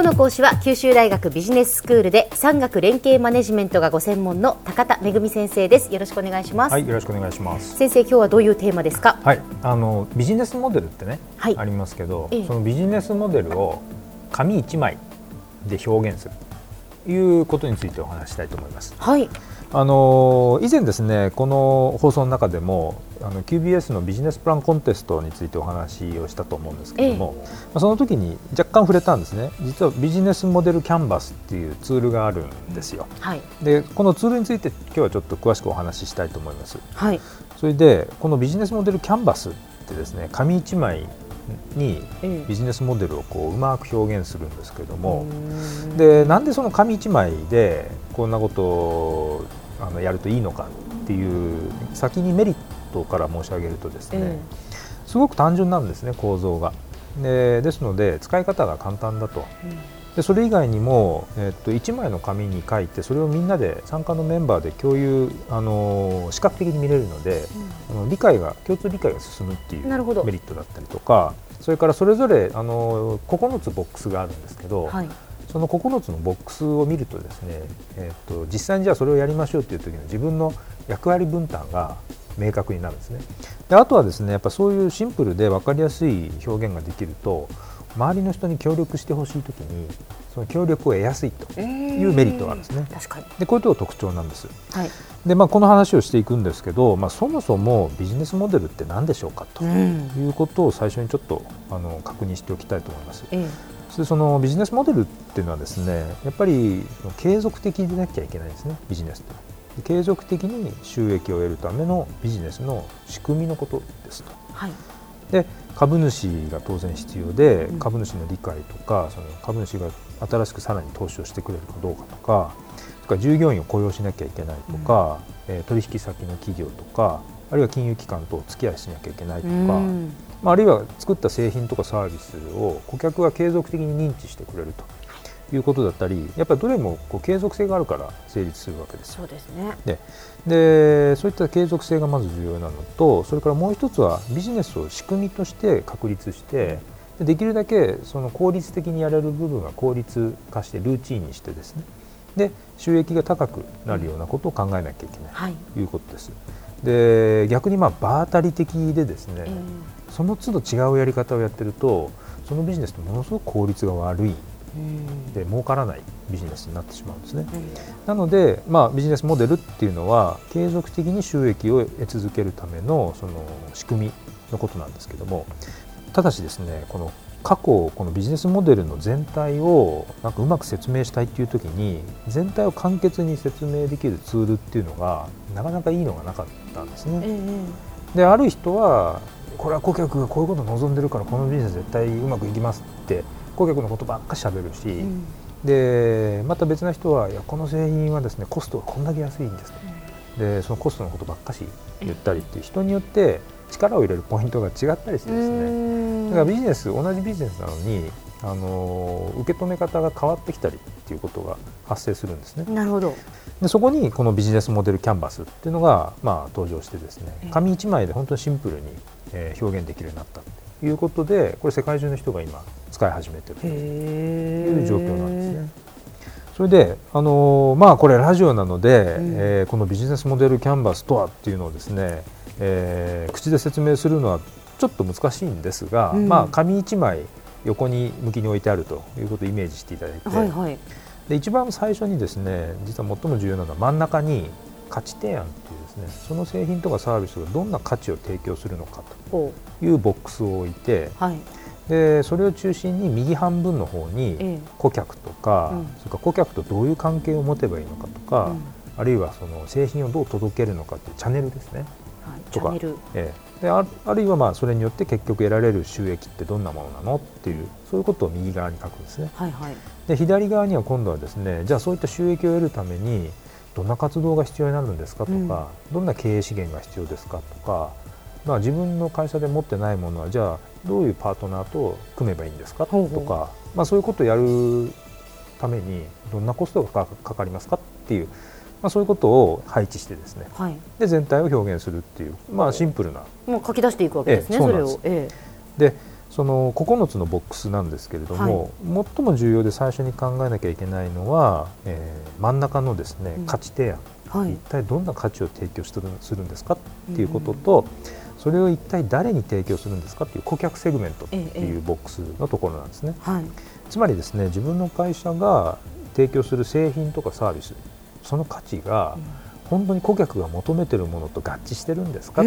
今日の講師は九州大学ビジネススクールで産学連携マネジメントがご専門の高田恵先生です。よろしくお願いします。はいよろしくお願いします。先生今日はどういうテーマですか？はいあのビジネスモデルってね、はい、ありますけど、ええ、そのビジネスモデルを紙一枚で表現するということについてお話したいと思います。はい。あの以前ですねこの放送の中でもあの QBS のビジネスプランコンテストについてお話をしたと思うんですけれども、ええ、その時に若干触れたんですね。実はビジネスモデルキャンバスっていうツールがあるんですよ、はい、でこのツールについて今日はちょっと詳しくお話ししたいと思います、はい、それでこのビジネスモデルキャンバスってですね紙一枚にビジネスモデルをこううまく表現するんですけれども、でなんでその紙一枚でこんなことをあのやるといいのかっていう先にメリットから申し上げるとですね、えー、すごく単純なんですね構造が。でですので使い方が簡単だと。でそれ以外にも、えっと、1枚の紙に書いてそれをみんなで参加のメンバーで共有あの視覚的に見れるので、うん、あの理解が共通理解が進むっていうメリットだったりとかそれからそれぞれあの9つボックスがあるんですけど、はい。その9つのボックスを見るとですね、えーと、実際にじゃあそれをやりましょうという時の自分の役割分担が明確になるんですね。であとはですねやっぱそういうシンプルで分かりやすい表現ができると周りの人に協力してほしい時にその協力を得やすいというメリットがあるんですね。確かに。でこういうとこ特徴なんです。はい、でまあ、この話をしていくんですけど、まあ、そもそもビジネスモデルって何でしょうかということを最初にちょっとあの確認しておきたいと思います。えでそのビジネスモデルっていうのはですねやっぱり継続的でなきゃいけないですねビジネスって継続的に収益を得るためのビジネスの仕組みのことですと。はい、で株主が当然必要で、うん、株主の理解とかその株主が新しくさらに投資をしてくれるかどうかとかから従業員を雇用しなきゃいけないとか、うん、えー、取引先の企業とかあるいは金融機関とお付き合いしなきゃいけないとか、うん。まあ、あるいは作った製品とかサービスを顧客が継続的に認知してくれるということだったりやっぱりどれもこう継続性があるから成立するわけですそうですね。ででそういった継続性がまず重要なのとそれからもう一つはビジネスを仕組みとして確立してできるだけその効率的にやれる部分は効率化してルーチンにしてですね。で収益が高くなるようなことを考えなきゃいけない。とい。うことです。で逆にまあ場当たり的でですね、えーその都度違うやり方をやってるとそのビジネスってものすごく効率が悪いで儲からないビジネスになってしまうんですね。なので、まあ、ビジネスモデルっていうのは継続的に収益を得続けるためのその仕組みのことなんですけどもただしですねこの過去このビジネスモデルの全体をなんかうまく説明したいっていう時に全体を簡潔に説明できるツールっていうのがなかなかいいのがなかったんですね。である人はこれは顧客がこういうことを望んでるからこのビジネス絶対うまくいきますって顧客のことばっかしゃべるし、うん、でまた別な人はいやこの製品はですねコストがこんだけ安いんですと、うん、でそのコストのことばっかし言ったりっていう人によって力を入れるポイントが違ったりしてですね。だからビジネス同じビジネスなのにあの受け止め方が変わってきたりっていうことが発生するんですね。なるほど。でそこにこのビジネスモデルキャンバスっていうのが、まあ、登場してですね。紙1枚で本当にシンプルに、えー、表現できるようになったということでこれ世界中の人が今使い始めてるという状況なんですね。それで、あのー、まあ、これラジオなので、うん、えー、このビジネスモデルキャンバスとはっていうのをですね、えー、口で説明するのはちょっと難しいんですが、うん、まあ、紙1枚横に向きに置いてあるということをイメージしていただいて、はいはい、で一番最初にですね実は最も重要なのは真ん中に価値提案っていうですねその製品とかサービスがどんな価値を提供するのかというボックスを置いて、はい、でそれを中心に右半分の方に顧客とか、ええそれから顧客とどういう関係を持てばいいのかとか、うん、あるいはその製品をどう届けるのかというチャンネルですね。はい、とか、ええ、でああるいはまあそれによって結局得られる収益ってどんなものなのっていうそういうことを右側に書くんですね。はいはい、で左側には今度はですねじゃあそういった収益を得るためにどんな活動が必要になるんですかとか、うん、どんな経営資源が必要ですかとか、まあ、自分の会社で持ってないものはじゃあどういうパートナーと組めばいいんですか？とか、まあ、そういうことをやるためにどんなコストがかかりますか？っていう、まあ、そういうことを配置してですね、はい、で全体を表現するっていう、まあ、シンプルな。もう書き出していくわけですね、ええ、それを。ええ、でその9つのボックスなんですけれども、はい、最も重要で最初に考えなきゃいけないのは、えー、真ん中のですね、価値提案、はい、一体どんな価値を提供するんですか？っていうことと、うん、それを一体誰に提供するんですかっていう顧客セグメントっていうボックスのところなんですね。はい、つまりですね自分の会社が提供する製品とかサービスその価値が、本当に顧客が求めてるものと合致してるんですか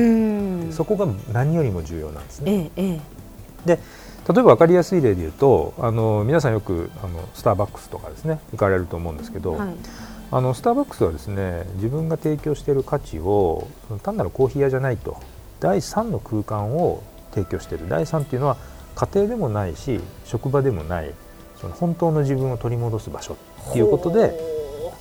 そこが何よりも重要なんですね。ええ、で例えば分かりやすい例で言うとあの皆さんよくあのスターバックスとかですね行かれると思うんですけど、はい、あのスターバックスはですね自分が提供している価値を単なるコーヒー屋じゃないと第3の空間を提供している。第3っていうのは家庭でもないし職場でもないその本当の自分を取り戻す場所っていうことで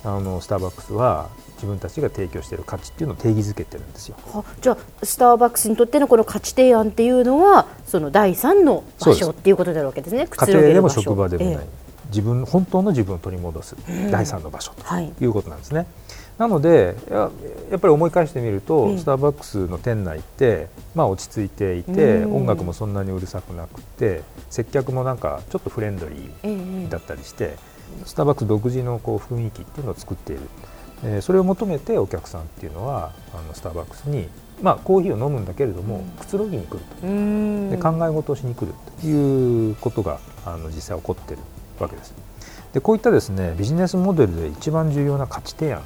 あのスターバックスは自分たちが提供している価値っていうのを定義づけてるんですよ。じゃあスターバックスにとってのこの価値提案っていうのはその第三の場所っていうことになるわけですね。家庭でも職場でもない、えー、自分本当の自分を取り戻す第三の場所とい。うことなんですね。はい、なのでやっぱり思い返してみると、えー、スターバックスの店内って、まあ、落ち着いていて、音楽もそんなにうるさくなくて接客もなんかちょっとフレンドリーだったりして、えー、スターバックス独自のこう雰囲気っていうのを作っている。えー、それを求めてお客さんっていうのはあのスターバックスに、まあ、コーヒーを飲むんだけれども、くつろぎに来ると。で考え事をしに来るということがあの実際起こっているわけです。でこういったですねビジネスモデルで一番重要な価値提案っ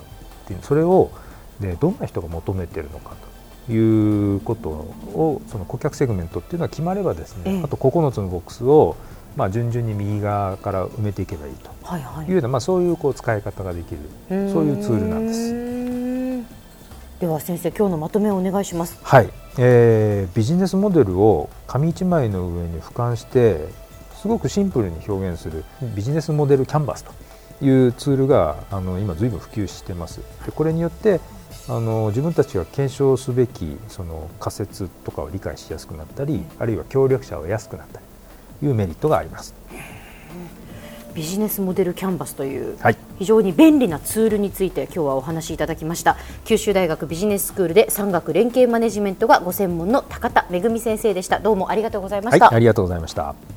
ていうそれをでどんな人が求めているのかということをその顧客セグメントっていうのは決まればですね、あと9つのボックスをまあ、順々に右側から埋めていけばいいと。いうような、まあ、そういうこう使い方ができるそういうツールなんです。では先生今日のまとめをお願いします。はい、えー、ビジネスモデルを紙一枚の上に俯瞰してすごくシンプルに表現するビジネスモデルキャンバスというツールがあの今ずいぶん普及してます。でこれによってあの自分たちが検証すべきその仮説とかを理解しやすくなったりあるいは協力者を得やすくなったりいうメリットがあります。ビジネスモデルキャンバスという非常に便利なツールについて今日はお話しいただきました。九州大学ビジネススクールで産学連携マネジメントがご専門の高田恵先生でした。どうもありがとうございました、はい、ありがとうございました